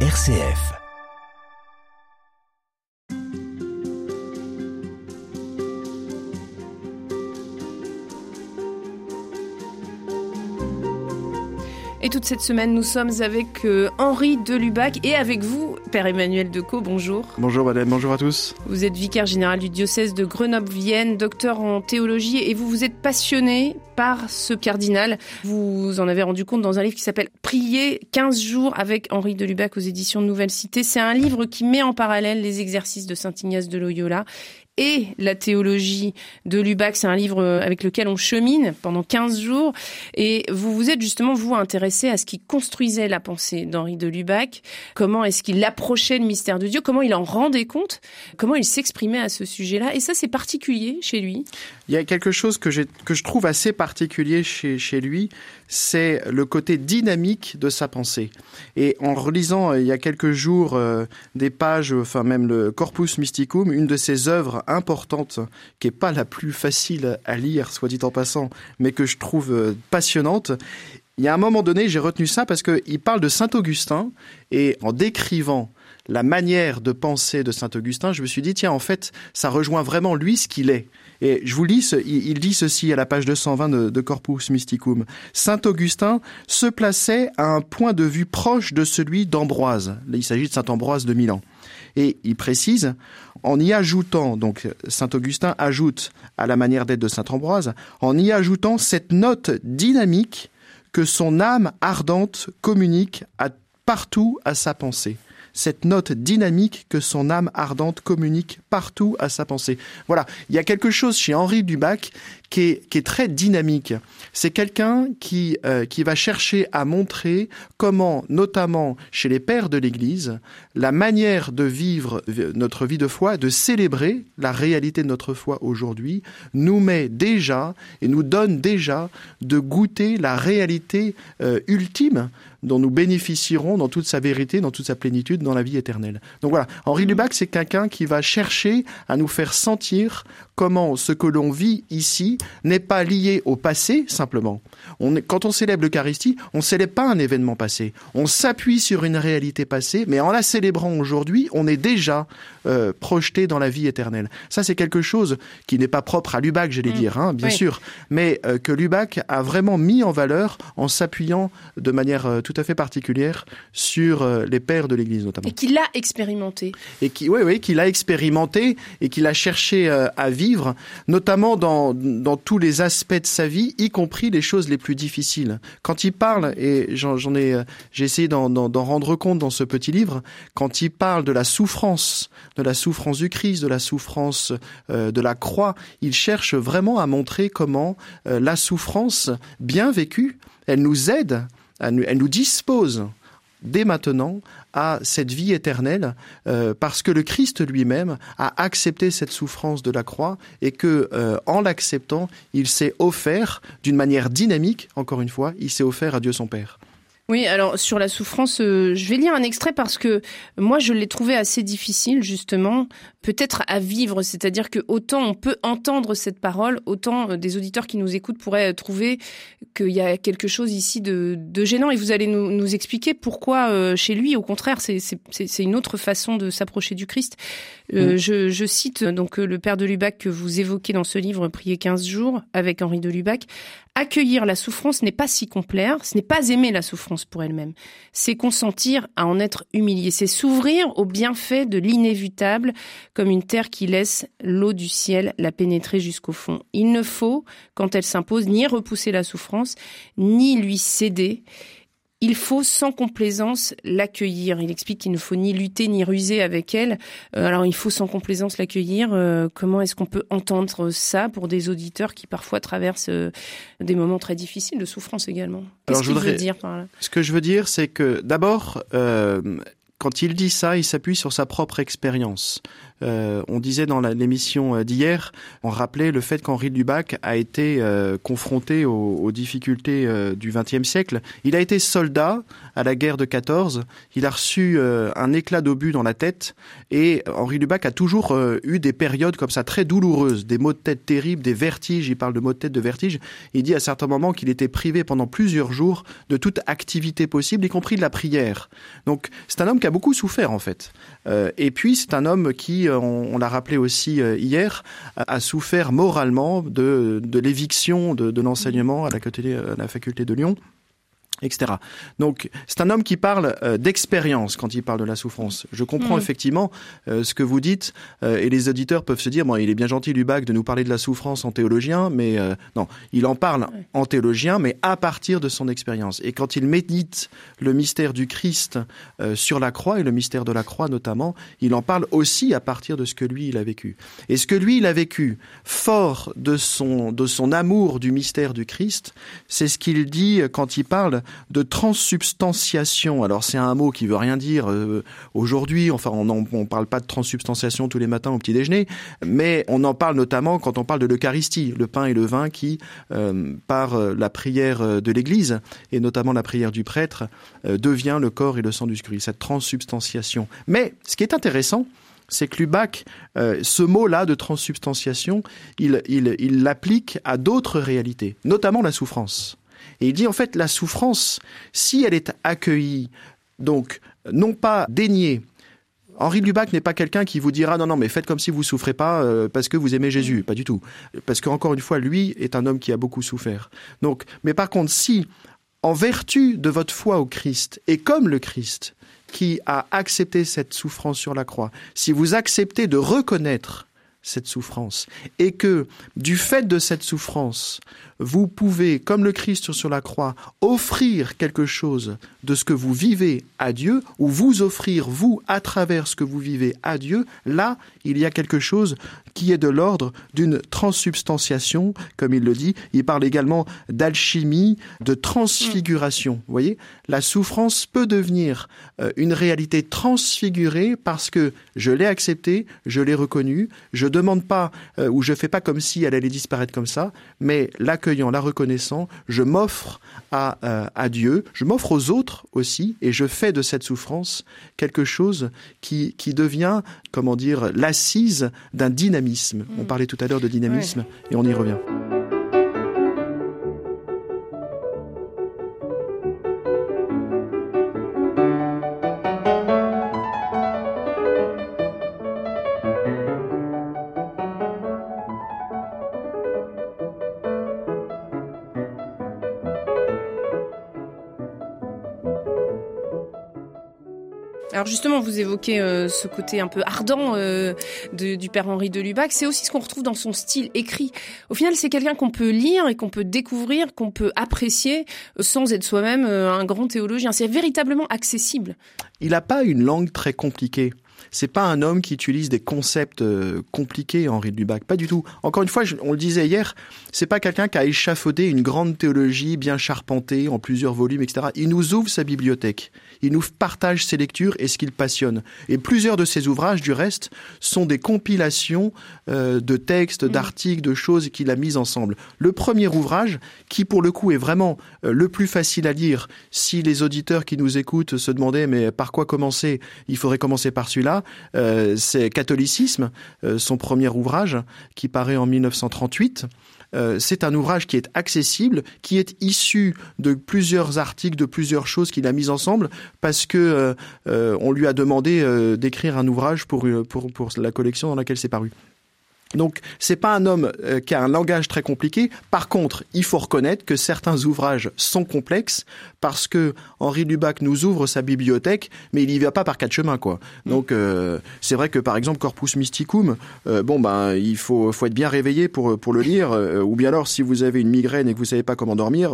RCF. Et toute cette semaine, nous sommes avec euh, Henri Delubac et avec vous, Père Emmanuel Decaux. Bonjour. Bonjour madame, bonjour à tous. Vous êtes vicaire général du diocèse de Grenoble-Vienne, docteur en théologie et vous vous êtes passionné par ce cardinal. Vous en avez rendu compte dans un livre qui s'appelle Prier 15 jours avec Henri Delubac aux éditions Nouvelle Cité. C'est un livre qui met en parallèle les exercices de Saint Ignace de Loyola et la théologie de Lubac. C'est un livre avec lequel on chemine pendant 15 jours. Et vous vous êtes justement, vous, intéressé à ce qui construisait la pensée d'Henri de Lubac. Comment est-ce qu'il approchait le mystère de Dieu? Comment il en rendait compte? Comment il s'exprimait à ce sujet-là? Et ça, c'est particulier chez lui. Il y a quelque chose que, que je trouve assez particulier chez, chez lui, c'est le côté dynamique de sa pensée. Et en relisant euh, il y a quelques jours euh, des pages, enfin même le Corpus Mysticum, une de ses œuvres importantes, qui est pas la plus facile à lire, soit dit en passant, mais que je trouve euh, passionnante, il y a un moment donné, j'ai retenu ça parce qu'il parle de Saint Augustin et en décrivant la manière de penser de Saint Augustin, je me suis dit, tiens, en fait, ça rejoint vraiment lui ce qu'il est. Et je vous lis, il dit ceci à la page 220 de, de Corpus Mysticum. Saint Augustin se plaçait à un point de vue proche de celui d'Ambroise. Il s'agit de Saint Ambroise de Milan. Et il précise, en y ajoutant, donc Saint Augustin ajoute à la manière d'être de Saint Ambroise, en y ajoutant cette note dynamique que son âme ardente communique à, partout à sa pensée cette note dynamique que son âme ardente communique partout à sa pensée. Voilà, il y a quelque chose chez Henri Dubac qui est, très dynamique. C'est quelqu'un qui, euh, qui va chercher à montrer comment, notamment chez les pères de l'Église, la manière de vivre notre vie de foi, de célébrer la réalité de notre foi aujourd'hui, nous met déjà et nous donne déjà de goûter la réalité euh, ultime dont nous bénéficierons dans toute sa vérité, dans toute sa plénitude, dans la vie éternelle. Donc voilà, Henri Lubac, c'est quelqu'un qui va chercher à nous faire sentir comment ce que l'on vit ici n'est pas lié au passé simplement. On quand on célèbre l'Eucharistie, on ne célèbre pas un événement passé. On s'appuie sur une réalité passée, mais en la célébrant aujourd'hui, on est déjà euh, projeté dans la vie éternelle. Ça, c'est quelque chose qui n'est pas propre à Lubac, j'allais mmh. dire, hein, bien sûr, mais euh, que Lubac a vraiment mis en valeur en s'appuyant de manière euh, tout à fait particulière sur euh, les pères de l'Église notamment. Et qu'il l'a expérimenté. Et qui, oui, oui, qu'il a expérimenté et qu'il a cherché euh, à vivre, notamment dans, dans tous les aspects de sa vie, y compris les choses les plus difficiles. Quand il parle, et j'en ai, euh, j'ai essayé d'en rendre compte dans ce petit livre, quand il parle de la souffrance, de la souffrance du Christ, de la souffrance de la croix, il cherche vraiment à montrer comment la souffrance bien vécue, elle nous aide elle nous dispose dès maintenant à cette vie éternelle euh, parce que le Christ lui-même a accepté cette souffrance de la croix et que euh, en l'acceptant, il s'est offert d'une manière dynamique, encore une fois, il s'est offert à Dieu son Père. Oui, alors sur la souffrance, euh, je vais lire un extrait parce que moi je l'ai trouvé assez difficile justement, peut-être à vivre, c'est-à-dire que autant on peut entendre cette parole, autant euh, des auditeurs qui nous écoutent pourraient trouver qu'il y a quelque chose ici de, de gênant et vous allez nous, nous expliquer pourquoi euh, chez lui, au contraire, c'est une autre façon de s'approcher du Christ. Mm. je, je, cite donc le père de Lubac que vous évoquez dans ce livre, Prier 15 jours avec Henri de Lubac. Accueillir la souffrance n'est pas si complaire, ce n'est pas aimer la souffrance pour elle-même, c'est consentir à en être humilié, c'est s'ouvrir au bienfait de l'inévitable comme une terre qui laisse l'eau du ciel la pénétrer jusqu'au fond. Il ne faut, quand elle s'impose, ni repousser la souffrance, ni lui céder il faut sans complaisance l'accueillir. Il explique qu'il ne faut ni lutter ni ruser avec elle. Euh, alors il faut sans complaisance l'accueillir. Euh, comment est-ce qu'on peut entendre ça pour des auditeurs qui parfois traversent euh, des moments très difficiles de souffrance également? Qu'est-ce qu'il veut dire par là? Ce que je veux dire, c'est que d'abord, quand il dit ça, il s'appuie sur sa propre expérience. Euh, on disait dans l'émission euh, d'hier, on rappelait le fait qu'Henri Dubac a été euh, confronté aux, difficultés du XXe siècle. Il a été soldat à la guerre de 14. Il a reçu un éclat d'obus dans la tête et Henri Dubac a toujours eu des périodes comme ça très douloureuses, des maux de tête terribles, des vertiges. Il parle de maux de tête, de vertiges. Il dit à certains moments qu'il était privé pendant plusieurs jours de toute activité possible, y compris de la prière. Donc c'est un homme qui a beaucoup souffert en fait. et puis c'est un homme qui, on, l'a rappelé aussi hier, a, souffert moralement de, l'éviction de, l'enseignement à la faculté de Lyon etc. Donc c'est un homme qui parle euh, d'expérience quand il parle de la souffrance. Je comprends mm. effectivement euh, ce que vous dites euh, et les auditeurs peuvent se dire bon il est bien gentil Lubac de nous parler de la souffrance en théologien mais non il en parle en théologien mais à partir de son expérience et quand il médite le mystère du Christ sur la croix et le mystère de la croix notamment il en parle aussi à partir de ce que lui il a vécu et ce que lui il a vécu fort de son de son amour du mystère du Christ c'est ce qu'il dit quand il parle de transsubstantiation. Alors c'est un mot qui veut rien dire euh, aujourd'hui. Enfin, on ne parle pas de transsubstantiation tous les matins au petit déjeuner, mais on en parle notamment quand on parle de l'Eucharistie, le pain et le vin qui, euh, par euh, la prière de l'Église et notamment la prière du prêtre, devient le corps et le sang du Christ. Cette transsubstantiation. Mais ce qui est intéressant, c'est que Lubac, ce mot-là de transsubstantiation, il l'applique à d'autres réalités, notamment la souffrance. Et il dit en fait la souffrance, si elle est accueillie, donc non pas déniée, Henri Lubac n'est pas quelqu'un qui vous dira non non mais faites comme si vous souffrez pas euh, parce que vous aimez Jésus, pas du tout. Parce qu'encore une fois lui est un homme qui a beaucoup souffert. Donc mais par contre si en vertu de votre foi au Christ et comme le Christ qui a accepté cette souffrance sur la croix, si vous acceptez de reconnaître cette souffrance et que du fait de cette souffrance, vous pouvez, comme le Christ sur la croix, offrir quelque chose de ce que vous vivez à Dieu, ou vous offrir, vous, à travers ce que vous vivez à Dieu, là, il y a quelque chose qui est de l'ordre d'une transsubstantiation, comme il le dit. Il parle également d'alchimie, de transfiguration. Vous voyez, la souffrance peut devenir euh, une réalité transfigurée parce que je l'ai acceptée, je l'ai reconnue, je demande pas euh, ou je fais pas comme si elle allait disparaître comme ça, mais la l'accueillant, la reconnaissant, je m'offre à, euh, à Dieu, je m'offre aux autres aussi, et je fais de cette souffrance quelque chose qui, qui devient, comment dire, l'assise d'un dynamisme. On mm. parlait tout à l'heure de dynamisme, et on y revient. Alors justement, vous évoquez euh, ce côté un peu ardent euh, du père Henri de Lubac. C'est aussi ce qu'on retrouve dans son style écrit. Au final, c'est quelqu'un qu'on peut lire et qu'on peut découvrir, qu'on peut apprécier euh, sans être soi-même un grand théologien. C'est véritablement accessible. Il n'a pas une langue très compliquée. C'est pas un homme qui utilise des concepts compliqués, Henri de Lubac. Pas du tout. Encore une fois, on le disait hier, c'est pas quelqu'un qui a échafaudé une grande théologie bien charpentée en plusieurs volumes, etc. Il nous ouvre sa bibliothèque il nous partage ses lectures et ce qu'il passionne. Et plusieurs de ses ouvrages, du reste, sont des compilations euh, de textes, mm. d'articles, de choses qu'il a mis ensemble. Le premier ouvrage, qui pour le coup est vraiment euh, le plus facile à lire, si les auditeurs qui nous écoutent se demandaient mais par quoi commencer, il faudrait commencer par celui-là, euh, c'est Catholicisme, son premier ouvrage, qui paraît en 1938. Euh, c'est un ouvrage qui est accessible, qui est issu de plusieurs articles, de plusieurs choses qu'il a mises ensemble, parce que euh, euh, on lui a demandé d'écrire un ouvrage pour la collection dans laquelle c'est paru. Donc, c'est pas un homme euh, qui a un langage très compliqué. Par contre, il faut reconnaître que certains ouvrages sont complexes parce que Henri Lubac nous ouvre sa bibliothèque, mais il y va pas par quatre chemins, quoi. Mm. Donc, euh, c'est vrai que par exemple, Corpus Mysticum, euh, bon ben, il faut, faut être bien réveillé pour pour le lire, ou bien alors si vous avez une migraine et que vous savez pas comment dormir,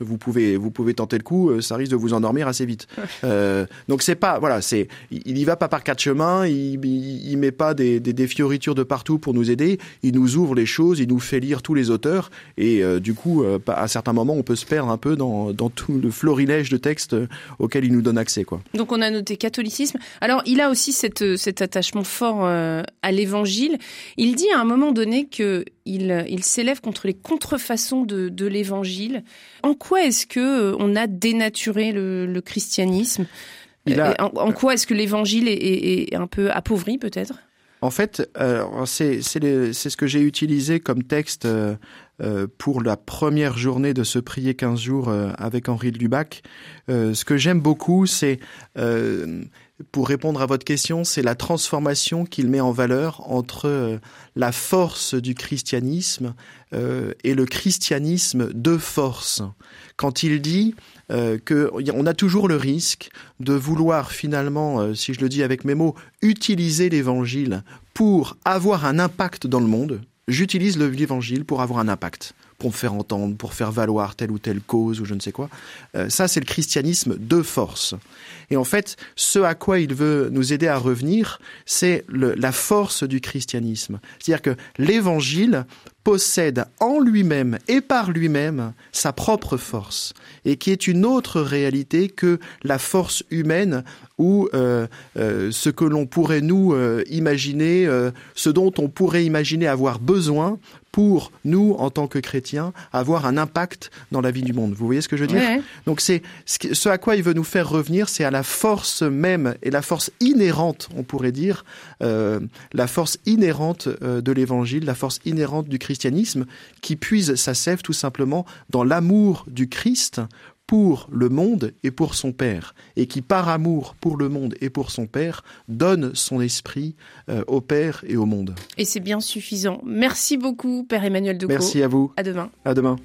vous pouvez vous pouvez tenter le coup, ça risque de vous endormir assez vite. donc c'est pas, voilà, c'est, il y va pas par quatre chemins, il, il, met pas des, des, des fioritures de partout pour nous aider, il nous ouvre les choses, il nous fait lire tous les auteurs, et euh, du coup, euh, à certains moments, on peut se perdre un peu dans, tout le florilège de textes euh, auxquels il nous donne accès. Quoi. Donc on a noté catholicisme. Alors il a aussi cette, cet attachement fort à l'évangile. Il dit à un moment donné que il, s'élève contre les contrefaçons de, l'évangile. En quoi est-ce que on a dénaturé le, christianisme? En, quoi est-ce que l'évangile est, un peu appauvri peut-être? En fait, euh, c'est ce que j'ai utilisé comme texte euh, euh, pour la première journée de ce prier 15 jours avec Henri de Lubac. ce que j'aime beaucoup, c'est pour répondre à votre question, c'est la transformation qu'il met en valeur entre euh, la force du christianisme euh, et le christianisme de force. Quand il dit euh, qu'on a toujours le risque de vouloir finalement, si je le dis avec mes mots, utiliser l'évangile pour avoir un impact dans le monde, j'utilise l'évangile pour avoir un impact pour me faire entendre, pour faire valoir telle ou telle cause ou je ne sais quoi. Euh, ça, c'est le christianisme de force. Et en fait, ce à quoi il veut nous aider à revenir, c'est la force du christianisme. C'est-à-dire que l'évangile possède en lui-même et par lui-même sa propre force, et qui est une autre réalité que la force humaine ou euh, euh, ce que l'on pourrait nous imaginer, ce dont on pourrait imaginer avoir besoin pour nous, en tant que chrétiens, avoir un impact dans la vie du monde. Vous voyez ce que je veux dire Donc c'est ce à quoi il veut nous faire revenir, c'est à la force même et la force inhérente, on pourrait dire, euh, la force inhérente euh, de l'Évangile, la force inhérente du christianisme, qui puise sa sève tout simplement dans l'amour du Christ pour le monde et pour son Père, et qui par amour pour le monde et pour son Père donne son esprit euh, au Père et au monde. Et c'est bien suffisant. Merci beaucoup, Père Emmanuel Decaux. Merci à vous. À demain. À demain.